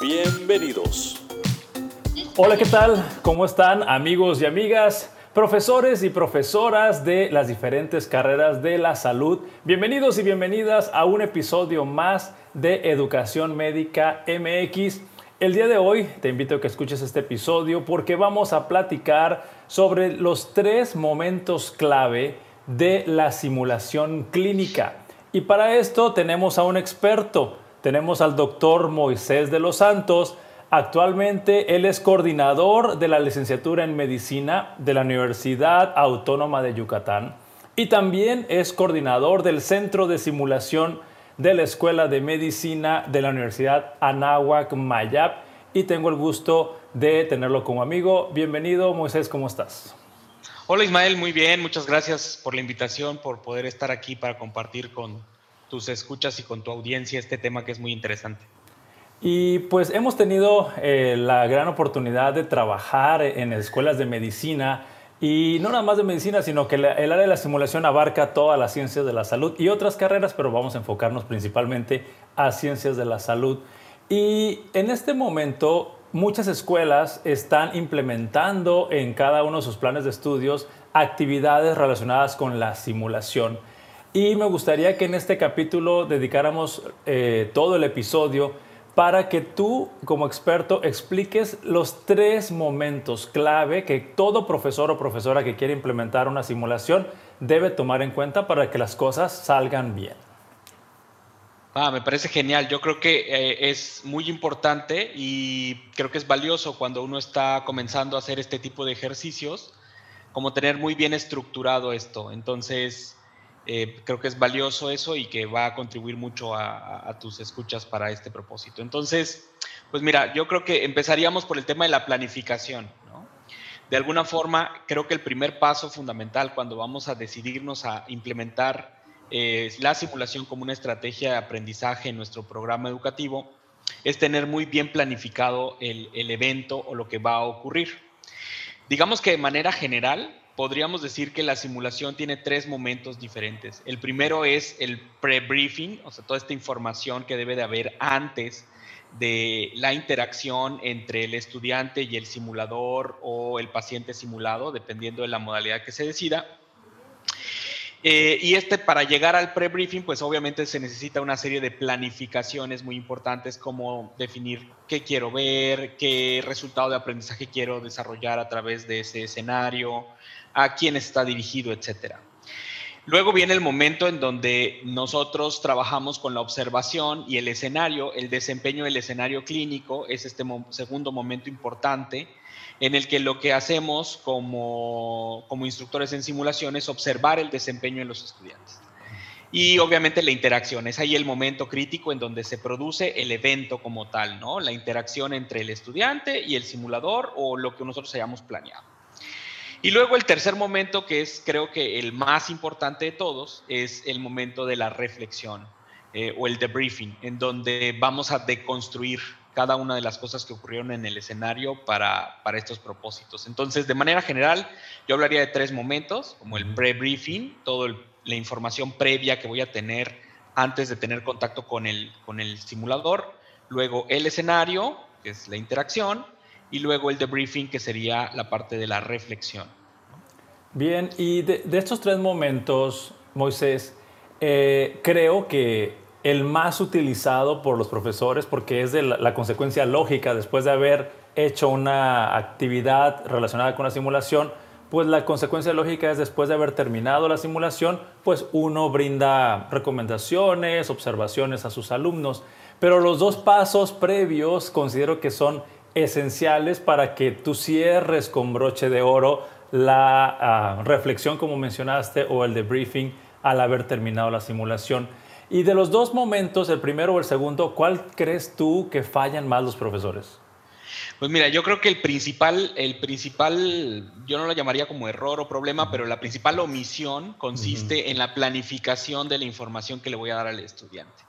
Bienvenidos. Hola, ¿qué tal? ¿Cómo están amigos y amigas? Profesores y profesoras de las diferentes carreras de la salud, bienvenidos y bienvenidas a un episodio más de Educación Médica MX. El día de hoy te invito a que escuches este episodio porque vamos a platicar sobre los tres momentos clave de la simulación clínica. Y para esto tenemos a un experto, tenemos al doctor Moisés de los Santos, Actualmente él es coordinador de la licenciatura en medicina de la Universidad Autónoma de Yucatán y también es coordinador del Centro de Simulación de la Escuela de Medicina de la Universidad Anáhuac Mayap y tengo el gusto de tenerlo como amigo. Bienvenido, Moisés, ¿cómo estás? Hola Ismael, muy bien, muchas gracias por la invitación, por poder estar aquí para compartir con tus escuchas y con tu audiencia este tema que es muy interesante. Y pues hemos tenido eh, la gran oportunidad de trabajar en escuelas de medicina y no nada más de medicina, sino que el área de la simulación abarca todas las ciencias de la salud y otras carreras, pero vamos a enfocarnos principalmente a ciencias de la salud. Y en este momento muchas escuelas están implementando en cada uno de sus planes de estudios actividades relacionadas con la simulación. Y me gustaría que en este capítulo dedicáramos eh, todo el episodio para que tú como experto expliques los tres momentos clave que todo profesor o profesora que quiere implementar una simulación debe tomar en cuenta para que las cosas salgan bien. Ah, me parece genial. Yo creo que eh, es muy importante y creo que es valioso cuando uno está comenzando a hacer este tipo de ejercicios, como tener muy bien estructurado esto. Entonces, eh, creo que es valioso eso y que va a contribuir mucho a, tus escuchas para este propósito. Entonces, pues mira, yo creo que empezaríamos por el tema de la planificación. De alguna forma, creo que el primer paso fundamental cuando vamos a decidirnos a implementar eh, la simulación como una estrategia de aprendizaje en nuestro programa educativo es tener muy bien planificado el, el evento o lo que va a ocurrir. Digamos que de manera general, podríamos decir que la simulación tiene tres momentos diferentes. El primero es el pre-briefing, o sea, toda esta información que debe de haber antes de la interacción entre el estudiante y el simulador o el paciente simulado, dependiendo de la modalidad que se decida. Eh, y este, para llegar al pre-briefing, pues obviamente se necesita una serie de planificaciones muy importantes, como definir qué quiero ver, qué resultado de aprendizaje quiero desarrollar a través de ese escenario, a quién está dirigido, etcétera. Luego viene el momento en donde nosotros trabajamos con la observación y el escenario, el desempeño del escenario clínico es este segundo momento importante en el que lo que hacemos como, como instructores en simulación es observar el desempeño de los estudiantes. Y obviamente la interacción, es ahí el momento crítico en donde se produce el evento como tal, ¿no? La interacción entre el estudiante y el simulador o lo que nosotros hayamos planeado. Y luego el tercer momento, que es creo que el más importante de todos, es el momento de la reflexión eh, o el debriefing, en donde vamos a deconstruir cada una de las cosas que ocurrieron en el escenario para, para estos propósitos. Entonces, de manera general, yo hablaría de tres momentos, como el pre-briefing, toda la información previa que voy a tener antes de tener contacto con el, con el simulador, luego el escenario, que es la interacción, y luego el debriefing, que sería la parte de la reflexión. Bien, y de, estos tres momentos, Moisés, eh, creo que el más utilizado por los profesores, porque es la, consecuencia lógica después de haber hecho una actividad relacionada con la simulación, pues la consecuencia lógica es después de haber terminado la simulación, pues uno brinda recomendaciones, observaciones a sus alumnos. Pero los dos pasos previos considero que son esenciales para que tú cierres con broche de oro la ah, reflexión, como mencionaste, o el debriefing al haber terminado la simulación. Y de los dos momentos, el primero o el segundo, ¿cuál crees tú que fallan más los profesores? Pues mira, yo creo que el principal, el principal, yo no lo llamaría como error o problema, pero la principal omisión consiste en la planificación de la información que le voy a dar al estudiante.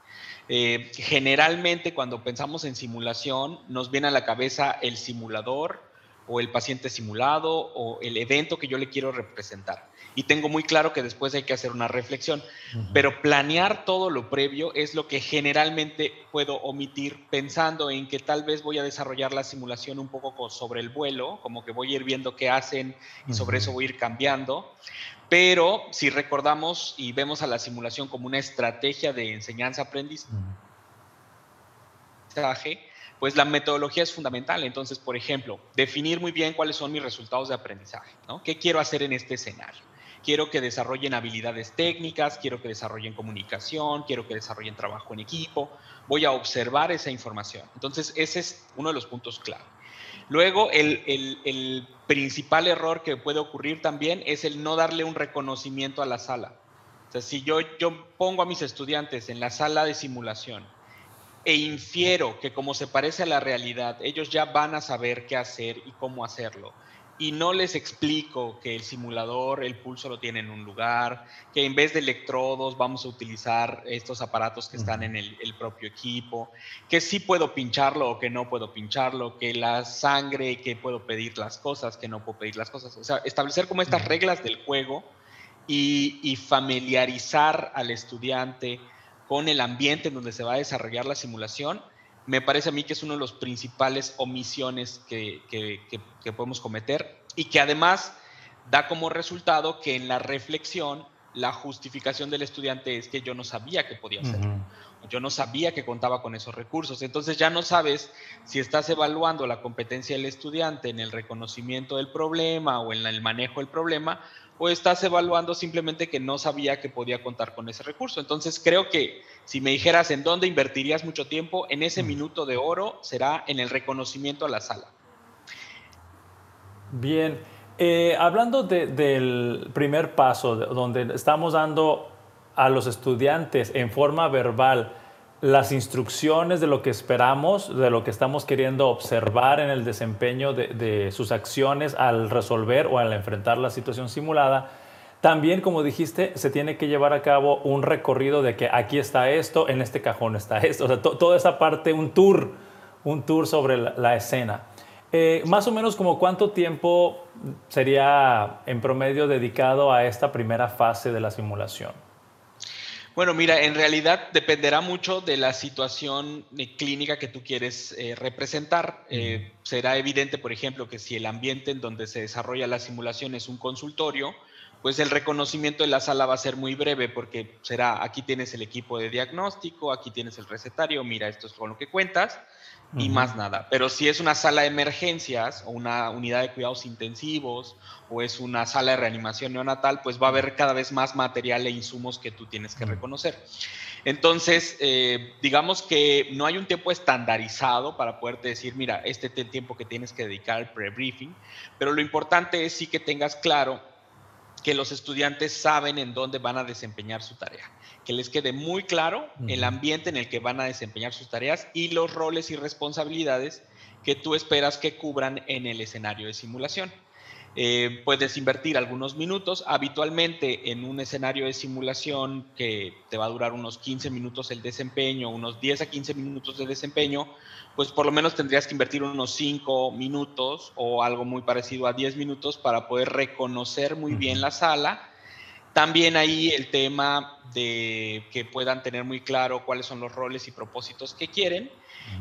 Eh, generalmente cuando pensamos en simulación nos viene a la cabeza el simulador o el paciente simulado o el evento que yo le quiero representar y tengo muy claro que después hay que hacer una reflexión. Pero planear todo lo previo es lo que generalmente puedo omitir pensando en que tal vez voy a desarrollar la simulación un poco sobre el vuelo, como que voy a ir viendo qué hacen y sobre eso voy a ir cambiando. Pero si recordamos y vemos a la simulación como una estrategia de enseñanza-aprendizaje, pues la metodología es fundamental. Entonces, por ejemplo, definir muy bien cuáles son mis resultados de aprendizaje, ¿no? ¿Qué quiero hacer en este escenario? quiero que desarrollen habilidades técnicas, quiero que desarrollen comunicación, quiero que desarrollen trabajo en equipo, voy a observar esa información. Entonces, ese es uno de los puntos clave. Luego, el, principal error que puede ocurrir también es el no darle un reconocimiento a la sala. O sea, si yo, yo pongo a mis estudiantes en la sala de simulación e infiero que como se parece a la realidad, ellos ya van a saber qué hacer y cómo hacerlo, y no les explico que el simulador, el pulso lo tiene en un lugar, que en vez de electrodos vamos a utilizar estos aparatos que están en el, propio equipo, que sí puedo pincharlo o que no puedo pincharlo, que la sangre, que puedo pedir las cosas, que no puedo pedir las cosas. O sea, establecer como estas reglas del juego y, y familiarizar al estudiante con el ambiente en donde se va a desarrollar la simulación me parece a mí que es uno de los principales omisiones que, podemos cometer y que además da como resultado que en la reflexión la justificación del estudiante es que yo no sabía que podía hacerlo. Yo no sabía que contaba con esos recursos. Entonces ya no sabes si estás evaluando la competencia del estudiante en el reconocimiento del problema o en el manejo del problema o estás evaluando simplemente que no sabía que podía contar con ese recurso. Entonces creo que si me dijeras en dónde invertirías mucho tiempo, en ese minuto de oro será en el reconocimiento a la sala. Bien, eh, hablando del primer paso, donde estamos dando a los estudiantes en forma verbal, las instrucciones de lo que esperamos, de lo que estamos queriendo observar en el desempeño de, sus acciones al resolver o al enfrentar la situación simulada. También, como dijiste, se tiene que llevar a cabo un recorrido de que aquí está esto, en este cajón está esto, o sea, toda esa parte, un tour, un tour sobre la, escena. Eh, más o menos como cuánto tiempo sería en promedio dedicado a esta primera fase de la simulación. Bueno, mira, en realidad dependerá mucho de la situación eh, clínica que tú quieres eh, representar. Eh, será evidente, por ejemplo, que si el ambiente en donde se desarrolla la simulación es un consultorio, pues el reconocimiento de la sala va a ser muy breve porque será, aquí tienes el equipo de diagnóstico, aquí tienes el recetario, mira, esto es con lo que cuentas y más nada. Pero si es una sala de emergencias o una unidad de cuidados intensivos o es una sala de reanimación neonatal, pues va a haber cada vez más material e insumos que tú tienes que reconocer. Entonces, eh, digamos que no hay un tiempo estandarizado para poderte decir, mira, este es el tiempo que tienes que dedicar al pre-briefing, pero lo importante es sí que tengas claro que los estudiantes saben en dónde van a desempeñar su tarea que les quede muy claro el ambiente en el que van a desempeñar sus tareas y los roles y responsabilidades que tú esperas que cubran en el escenario de simulación. Eh, puedes invertir algunos minutos. Habitualmente en un escenario de simulación que te va a durar unos 15 minutos el desempeño, unos 10 a 15 minutos de desempeño, pues por lo menos tendrías que invertir unos 5 minutos o algo muy parecido a 10 minutos para poder reconocer muy bien la sala también ahí el tema de que puedan tener muy claro cuáles son los roles y propósitos que quieren.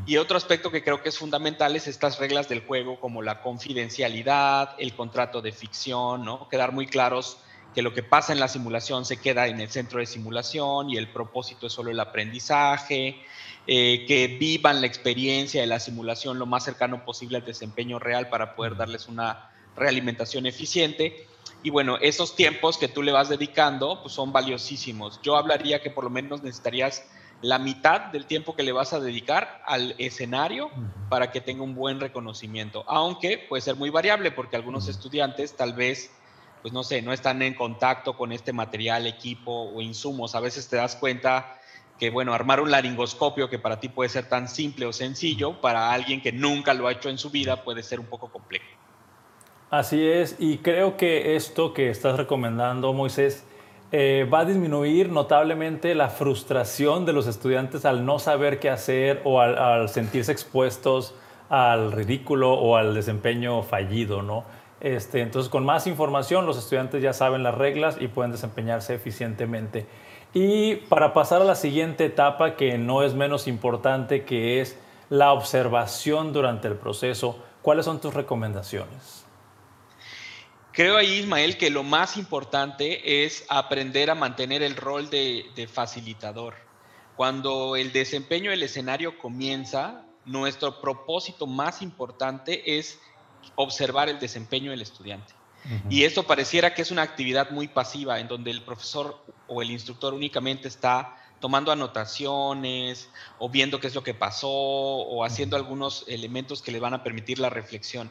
Y otro aspecto que creo que es fundamental es estas reglas del juego como la confidencialidad, el contrato de ficción, ¿no? Quedar muy claros que lo que pasa en la simulación se queda en el centro de simulación y el propósito es solo el aprendizaje, eh, que vivan la experiencia de la simulación lo más cercano posible al desempeño real para poder darles una realimentación eficiente y bueno, esos tiempos que tú le vas dedicando pues son valiosísimos. Yo hablaría que por lo menos necesitarías la mitad del tiempo que le vas a dedicar al escenario para que tenga un buen reconocimiento, aunque puede ser muy variable porque algunos estudiantes tal vez, pues no sé, no están en contacto con este material, equipo o insumos. A veces te das cuenta que, bueno, armar un laringoscopio que para ti puede ser tan simple o sencillo, para alguien que nunca lo ha hecho en su vida puede ser un poco complejo. Así es, y creo que esto que estás recomendando, Moisés, eh, va a disminuir notablemente la frustración de los estudiantes al no saber qué hacer o al, sentirse expuestos al ridículo o al desempeño fallido, ¿no? Este, entonces, con más información, los estudiantes ya saben las reglas y pueden desempeñarse eficientemente. Y para pasar a la siguiente etapa, que no es menos importante, que es la observación durante el proceso, ¿cuáles son tus recomendaciones? Creo ahí, Ismael, que lo más importante es aprender a mantener el rol de, facilitador. Cuando el desempeño del escenario comienza, nuestro propósito más importante es observar el desempeño del estudiante. Y esto pareciera que es una actividad muy pasiva, en donde el profesor o el instructor únicamente está tomando anotaciones o viendo qué es lo que pasó o haciendo algunos elementos que le van a permitir la reflexión.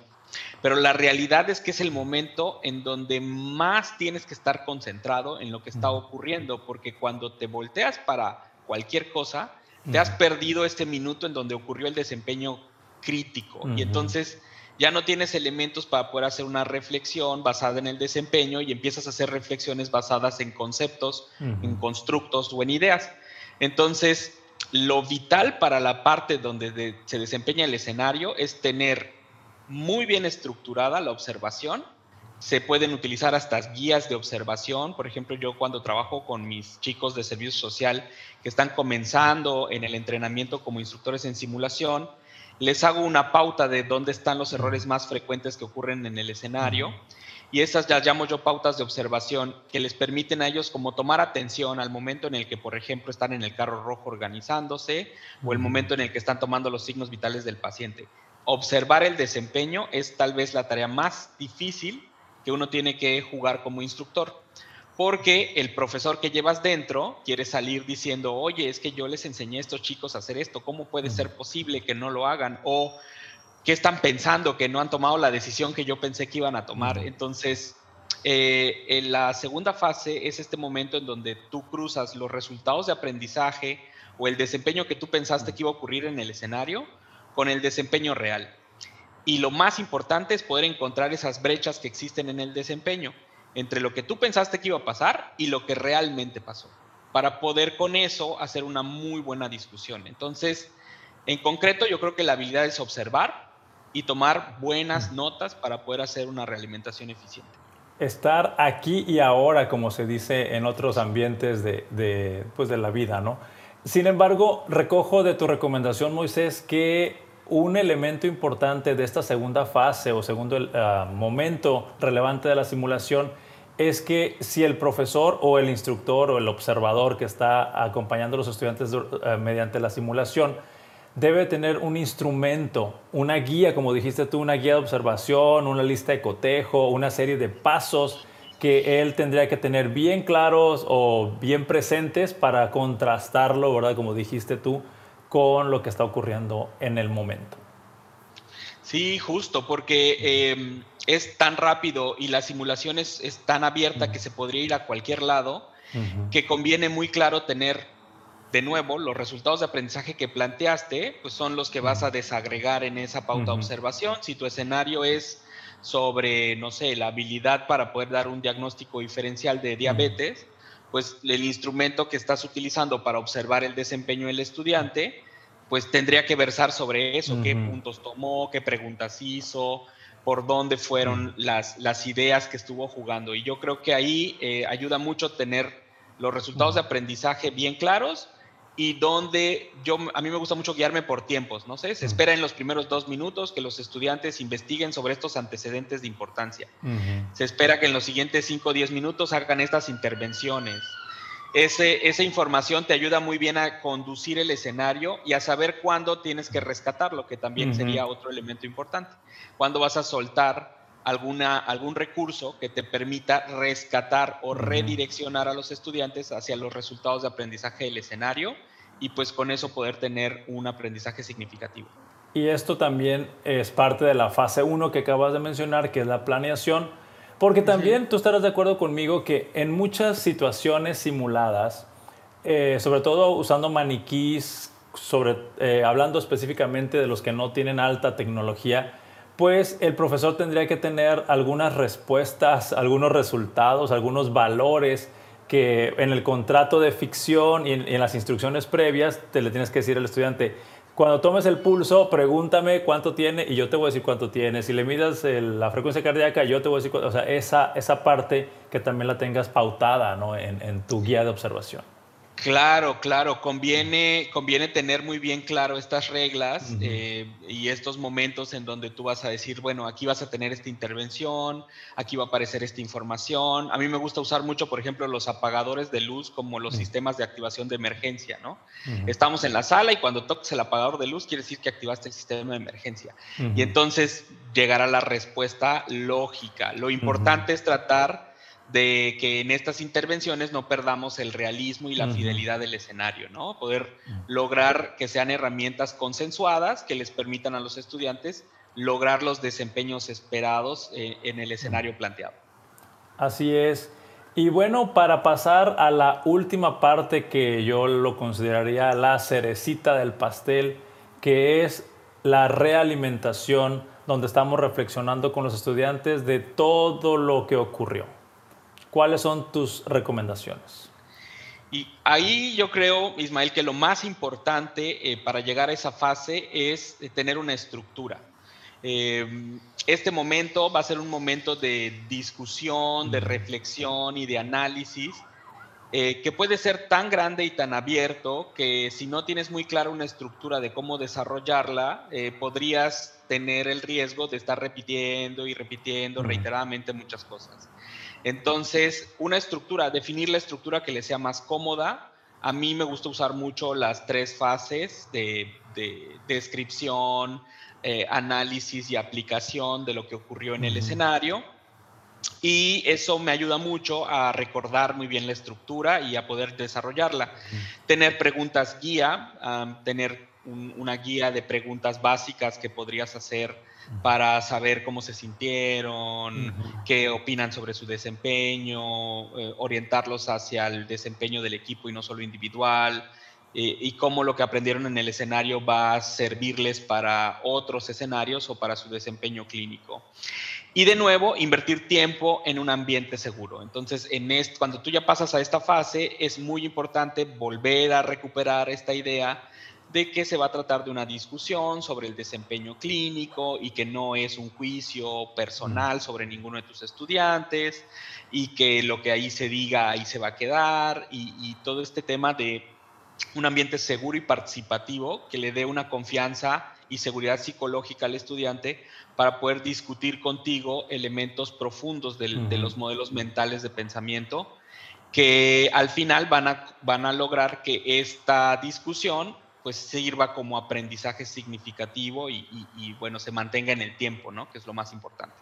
Pero la realidad es que es el momento en donde más tienes que estar concentrado en lo que está ocurriendo, porque cuando te volteas para cualquier cosa, te has perdido este minuto en donde ocurrió el desempeño crítico. Y entonces ya no tienes elementos para poder hacer una reflexión basada en el desempeño y empiezas a hacer reflexiones basadas en conceptos, en constructos o en ideas. Entonces, lo vital para la parte donde se desempeña el escenario es tener muy bien estructurada la observación. Se pueden utilizar hasta guías de observación. Por ejemplo, yo cuando trabajo con mis chicos de servicio social que están comenzando en el entrenamiento como instructores en simulación, les hago una pauta de dónde están los errores más frecuentes que ocurren en el escenario. Y esas ya llamo yo pautas de observación que les permiten a ellos como tomar atención al momento en el que, por ejemplo, están en el carro rojo organizándose o el momento en el que están tomando los signos vitales del paciente observar el desempeño es tal vez la tarea más difícil que uno tiene que jugar como instructor. Porque el profesor que llevas dentro quiere salir diciendo, oye, es que yo les enseñé a estos chicos a hacer esto, ¿cómo puede ser posible que no lo hagan? O, ¿qué están pensando que no han tomado la decisión que yo pensé que iban a tomar? Entonces, eh, en la segunda fase es este momento en donde tú cruzas los resultados de aprendizaje o el desempeño que tú pensaste que iba a ocurrir en el escenario con el desempeño real. Y lo más importante es poder encontrar esas brechas que existen en el desempeño entre lo que tú pensaste que iba a pasar y lo que realmente pasó, para poder con eso hacer una muy buena discusión. Entonces, en concreto, yo creo que la habilidad es observar y tomar buenas notas para poder hacer una realimentación eficiente. Estar aquí y ahora, como se dice en otros ambientes de, de, pues de la vida, ¿no? Sin embargo, recojo de tu recomendación, Moisés, que un elemento importante de esta segunda fase o segundo ah, momento relevante de la simulación es que si el profesor o el instructor o el observador que está acompañando a los estudiantes ah, mediante la simulación debe tener un instrumento, una guía, como dijiste tú, una guía de observación, una lista de cotejo, una serie de pasos que él tendría que tener bien claros o bien presentes para contrastarlo, ¿verdad? Como dijiste tú, con lo que está ocurriendo en el momento. Sí, justo, porque em, es tan rápido y la simulación es, tan abierta que se podría ir a cualquier lado, que conviene muy claro tener de nuevo los resultados de aprendizaje que planteaste, pues son los que vas a desagregar en esa pauta de observación. Si tu escenario es sobre, no sé, la habilidad para poder dar un diagnóstico diferencial de diabetes, pues el instrumento que estás utilizando para observar el desempeño del estudiante, pues tendría que versar sobre eso, qué puntos tomó, qué preguntas hizo, por dónde fueron las, las ideas que estuvo jugando. Y yo creo que ahí eh, ayuda mucho tener los resultados de aprendizaje bien claros y donde yo, a mí me gusta mucho guiarme por tiempos, no sé, se espera en los primeros dos minutos que los estudiantes investiguen sobre estos antecedentes de importancia. Se espera que en los siguientes cinco o diez minutos hagan estas intervenciones. Ese, esa información te ayuda muy bien a conducir el escenario y a saber cuándo tienes que rescatarlo, que también sería otro elemento importante. Cuándo vas a soltar alguna, algún recurso que te permita rescatar o redireccionar a los estudiantes hacia los resultados de aprendizaje del escenario y pues con eso poder tener un aprendizaje significativo. Y esto también es parte de la fase 1 que acabas de mencionar, que es la planeación, porque también tú estarás de acuerdo conmigo que en muchas situaciones simuladas, eh, sobre todo usando maniquís, sobre, eh, hablando específicamente de los que no tienen alta tecnología, pues el profesor tendría que tener algunas respuestas, algunos resultados, algunos valores que en el contrato de ficción y en, las instrucciones previas te le tienes que decir al estudiante, cuando tomes el pulso, pregúntame cuánto tiene y yo te voy a decir cuánto tiene. Si le midas la frecuencia cardíaca, yo te voy a decir cuánto. O sea, esa, esa parte que también la tengas pautada ¿no? en, en tu guía de observación. Claro, claro, conviene, conviene tener muy bien claro estas reglas eh, y estos momentos en donde tú vas a decir, bueno, aquí vas a tener esta intervención, aquí va a aparecer esta información. A mí me gusta usar mucho, por ejemplo, los apagadores de luz como los sistemas de activación de emergencia, ¿no? Estamos en la sala y cuando toques el apagador de luz quiere decir que activaste el sistema de emergencia. Y entonces llegará la respuesta lógica. Lo importante es tratar de que en estas intervenciones no perdamos el realismo y la fidelidad del escenario, ¿no? Poder lograr que sean herramientas consensuadas que les permitan a los estudiantes lograr los desempeños esperados eh, en el escenario planteado. Así es. Y bueno, para pasar a la última parte que yo lo consideraría la cerecita del pastel, que es la realimentación, donde estamos reflexionando con los estudiantes de todo lo que ocurrió. ¿Cuáles son tus recomendaciones? Y ahí yo creo, Ismael, que lo más importante eh, para llegar a esa fase es eh, tener una estructura. Eh, este momento va a ser un momento de discusión, de reflexión y de análisis que puede ser tan grande y tan abierto que si no tienes muy clara una estructura de cómo desarrollarla, podrías tener el riesgo de estar repitiendo y repitiendo reiteradamente muchas cosas. Entonces, una estructura, definir la estructura que le sea más cómoda. A mí me gusta usar mucho las tres fases de, descripción, eh, análisis y aplicación de lo que ocurrió en el escenario. Y eso me ayuda mucho a recordar muy bien la estructura y a poder desarrollarla. Tener preguntas guía, tener una guía de preguntas básicas que podrías hacer para saber cómo se sintieron, qué opinan sobre su desempeño, eh, orientarlos hacia el desempeño del equipo y no solo individual, eh, y cómo lo que aprendieron en el escenario va a servirles para otros escenarios o para su desempeño clínico. Y de nuevo, invertir tiempo en un ambiente seguro. Entonces, en cuando tú ya pasas a esta fase, es muy importante volver a recuperar esta idea de que se va a tratar de una discusión sobre el desempeño clínico y que no es un juicio personal sobre ninguno de tus estudiantes y que lo que ahí se diga ahí se va a quedar y, todo este tema de un ambiente seguro y participativo que le dé una confianza y seguridad psicológica al estudiante para poder discutir contigo elementos profundos de los modelos mentales de pensamiento que al final van a, van a lograr que esta discusión pues sirva como aprendizaje significativo y, bueno, se mantenga en el tiempo, ¿no? Que es lo más importante.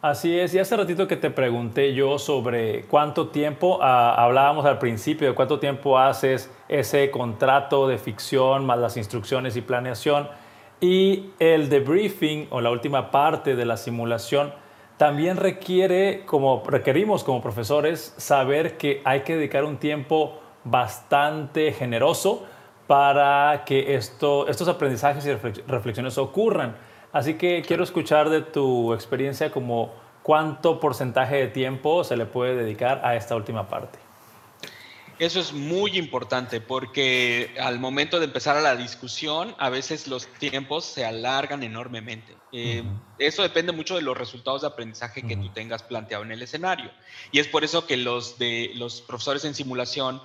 Así es, y hace ratito que te pregunté yo sobre cuánto tiempo, ah, hablábamos al principio de cuánto tiempo haces ese contrato de ficción más las instrucciones y planeación, y el debriefing o la última parte de la simulación también requiere, como requerimos como profesores, saber que hay que dedicar un tiempo bastante generoso para que esto, estos aprendizajes y reflexiones ocurran. Así que quiero escuchar de tu experiencia como cuánto porcentaje de tiempo se le puede dedicar a esta última parte. Eso es muy importante porque al momento de empezar a la discusión, a veces los tiempos se alargan enormemente. Eh, eso depende mucho de los resultados de aprendizaje que tú tengas planteado en el escenario. Y es por eso que los, de, los profesores en simulación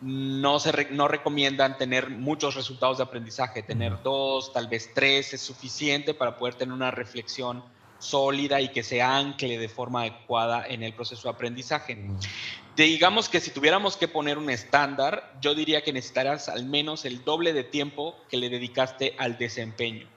no, se no recomiendan tener muchos resultados de aprendizaje, tener dos, tal vez tres es suficiente para poder tener una reflexión sólida y que se ancle de forma adecuada en el proceso de aprendizaje. Digamos que si tuviéramos que poner un estándar, yo diría que necesitarás al menos el doble de tiempo que le dedicaste al desempeño.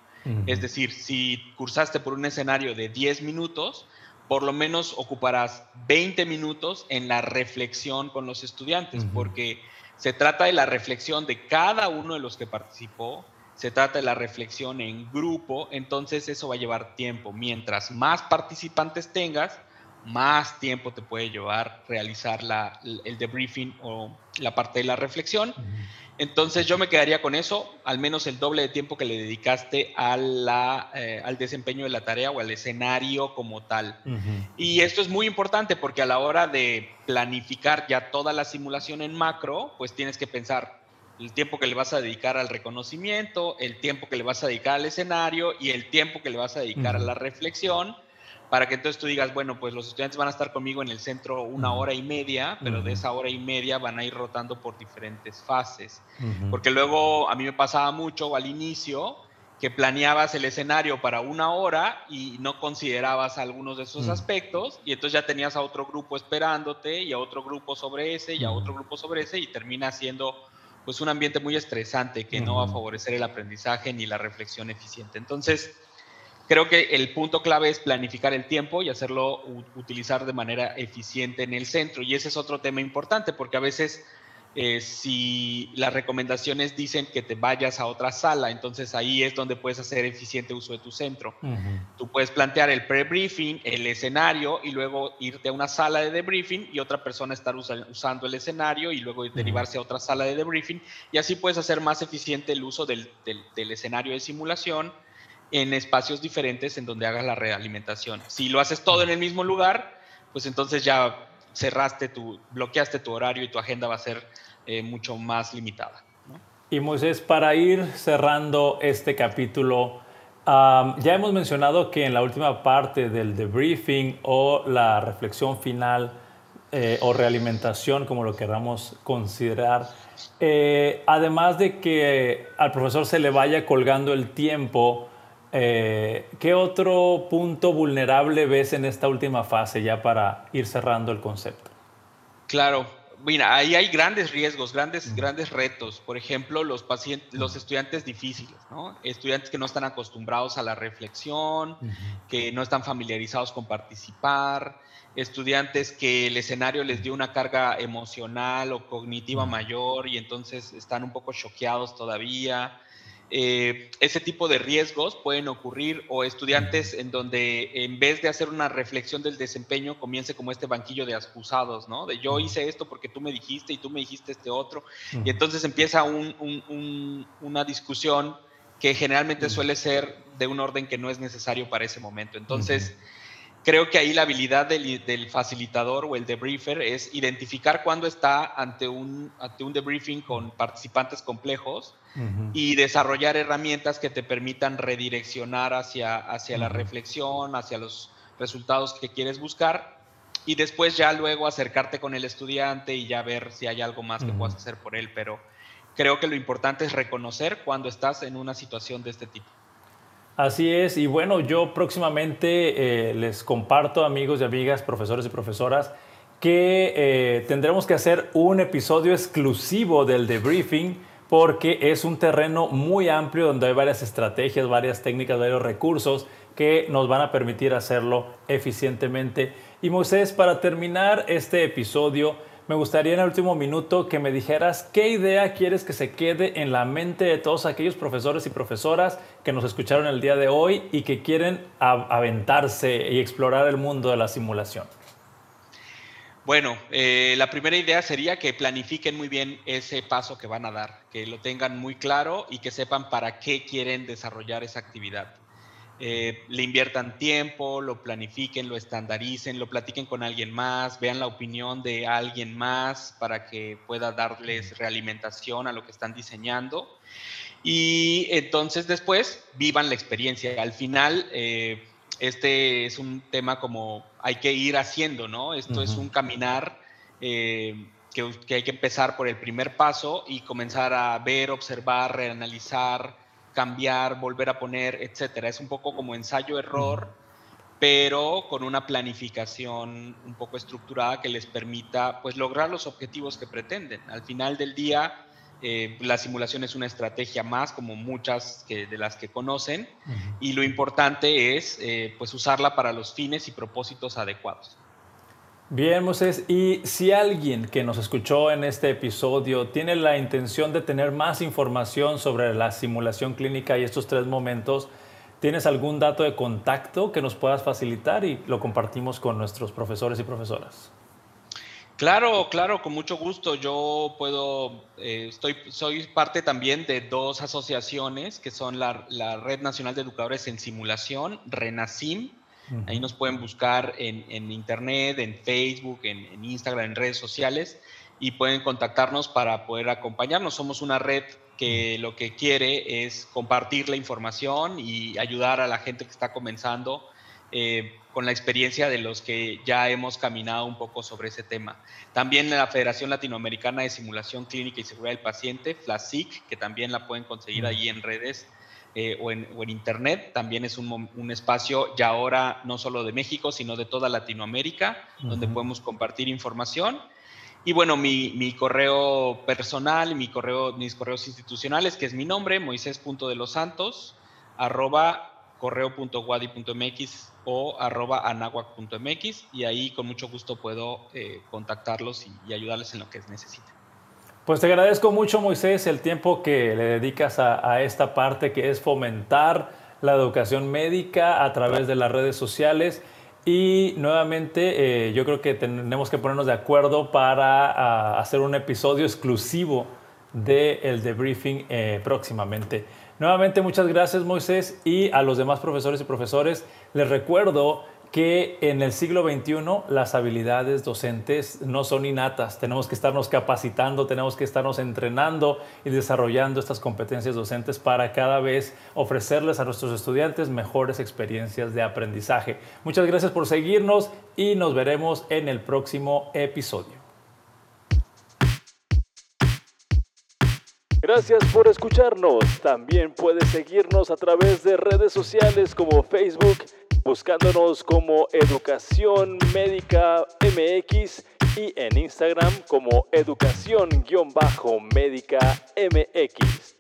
Es decir, si cursaste por un escenario de 10 minutos, por lo menos ocuparás 20 minutos en la reflexión con los estudiantes, porque se trata de la reflexión de cada uno de los que participó, se trata de la reflexión en grupo, entonces eso va a llevar tiempo. Mientras más participantes tengas, más tiempo te puede llevar realizar la, el debriefing o la parte de la reflexión. Entonces yo me quedaría con eso, al menos el doble de tiempo que le dedicaste a la, eh, al desempeño de la tarea o al escenario como tal. Y esto es muy importante porque a la hora de planificar ya toda la simulación en macro, pues tienes que pensar el tiempo que le vas a dedicar al reconocimiento, el tiempo que le vas a dedicar al escenario y el tiempo que le vas a dedicar a la reflexión para que entonces tú digas, bueno, pues los estudiantes van a estar conmigo en el centro una hora y media, pero de esa hora y media van a ir rotando por diferentes fases. Porque luego a mí me pasaba mucho al inicio que planeabas el escenario para una hora y no considerabas algunos de esos aspectos y entonces ya tenías a otro grupo esperándote y a otro grupo sobre ese y a otro grupo sobre ese y termina siendo pues un ambiente muy estresante que no va a favorecer el aprendizaje ni la reflexión eficiente. Entonces, Creo que el punto clave es planificar el tiempo y hacerlo utilizar de manera eficiente en el centro. Y ese es otro tema importante porque a veces eh, si las recomendaciones dicen que te vayas a otra sala, entonces ahí es donde puedes hacer eficiente uso de tu centro. Tú puedes plantear el pre-briefing, el escenario y luego irte a una sala de debriefing y otra persona estar usando el escenario y luego derivarse a otra sala de debriefing y así puedes hacer más eficiente el uso del escenario de simulación en espacios diferentes en donde hagas la realimentación. Si lo haces todo en el mismo lugar, pues entonces ya cerraste tu, bloqueaste tu horario y tu agenda va a ser eh, mucho más limitada. Y Moisés, para ir cerrando este capítulo, ya hemos mencionado que en la última parte del debriefing o la reflexión final eh, o realimentación, como lo queramos considerar, eh, además de que al profesor se le vaya colgando el tiempo, eh, ¿Qué otro punto vulnerable ves en esta última fase ya para ir cerrando el concepto? Claro, mira, ahí hay grandes riesgos, grandes, grandes retos. Por ejemplo, los pacientes, los estudiantes difíciles, ¿no? Estudiantes que no están acostumbrados a la reflexión, que no están familiarizados con participar, estudiantes que el escenario les dio una carga emocional o cognitiva mayor y entonces están un poco choqueados todavía eh, ese tipo de riesgos pueden ocurrir o estudiantes en donde en vez de hacer una reflexión del desempeño comience como este banquillo de acusados, ¿no? De yo hice esto porque tú me dijiste y tú me dijiste este otro. Y entonces empieza una discusión que generalmente suele ser de un orden que no es necesario para ese momento. Entonces, creo que ahí la habilidad del, facilitador o el debriefer es identificar cuándo está ante un, ante un debriefing con participantes complejos y desarrollar herramientas que te permitan redireccionar hacia, hacia la reflexión, hacia los resultados que quieres buscar y después ya luego acercarte con el estudiante y ya ver si hay algo más que puedas hacer por él. Pero creo que lo importante es reconocer cuando estás en una situación de este tipo. Así es, y bueno, yo próximamente eh, les comparto, amigos y amigas, profesores y profesoras, que eh, tendremos que hacer un episodio exclusivo del debriefing porque es un terreno muy amplio donde hay varias estrategias, varias técnicas, varios recursos que nos van a permitir hacerlo eficientemente. Y Moisés, para terminar este episodio, me gustaría en el último minuto que me dijeras qué idea quieres que se quede en la mente de todos aquellos profesores y profesoras que nos escucharon el día de hoy y que quieren aventarse y explorar el mundo de la simulación. Bueno, eh, la primera idea sería que planifiquen muy bien ese paso que van a dar, que lo tengan muy claro y que sepan para qué quieren desarrollar esa actividad. Eh, le inviertan tiempo, lo planifiquen, lo estandaricen, lo platiquen con alguien más, vean la opinión de alguien más para que pueda darles realimentación a lo que están diseñando. Y entonces después vivan la experiencia. Al final, eh, este es un tema como hay que ir haciendo, ¿no? Esto es un caminar. Eh, que, que hay que empezar por el primer paso y comenzar a ver, observar, reanalizar, cambiar, volver a poner, etcétera. Es un poco como ensayo-error, pero con una planificación un poco estructurada que les permita pues, lograr los objetivos que pretenden. Al final del día, eh, la simulación es una estrategia más, como muchas que, de las que conocen, y lo importante es eh, pues usarla para los fines y propósitos adecuados. Bien, Moisés, y si alguien que nos escuchó en este episodio tiene la intención de tener más información sobre la simulación clínica y estos tres momentos, ¿Tienes algún dato de contacto que nos puedas facilitar y lo compartimos con nuestros profesores y profesoras? Claro, claro, con mucho gusto. Yo puedo, eh, estoy, soy parte también de dos asociaciones que son la, Red Nacional de Educadores en Simulación, RENACIM. Ahí nos pueden buscar en, Internet, en Facebook, en, Instagram, en redes sociales y pueden contactarnos para poder acompañarnos. Somos una red que lo que quiere es compartir la información y ayudar a la gente que está comenzando eh, con la experiencia de los que ya hemos caminado un poco sobre ese tema. También la Federación Latinoamericana de Simulación Clínica y Seguridad del Paciente, FLASIC, que también la pueden conseguir ahí en redes eh, o, en, Internet, también es un, espacio ya ahora no solo de México, sino de toda Latinoamérica, donde podemos compartir información. Y bueno, mi, correo personal, mi correo, mis correos institucionales, que es mi nombre, moisés.delosantos, arroba correo.wadi.mx o arroba anahuac.mx y ahí con mucho gusto puedo eh, contactarlos y, ayudarles en lo que necesiten. Pues te agradezco mucho Moisés el tiempo que le dedicas a, esta parte que es fomentar la educación médica a través de las redes sociales y nuevamente eh, yo creo que tenemos que ponernos de acuerdo para hacer un episodio exclusivo del el debriefing eh, próximamente. Nuevamente muchas gracias Moisés y a los demás profesores y profesores les recuerdo que en el siglo XXI las habilidades docentes no son innatas, tenemos que estarnos capacitando, tenemos que estarnos entrenando y desarrollando estas competencias docentes para cada vez ofrecerles a nuestros estudiantes mejores experiencias de aprendizaje. Muchas gracias por seguirnos y nos veremos en el próximo episodio. Gracias por escucharnos. También puedes seguirnos a través de redes sociales como Facebook, buscándonos como Educación Médica MX y en Instagram como Educación-Médica MX.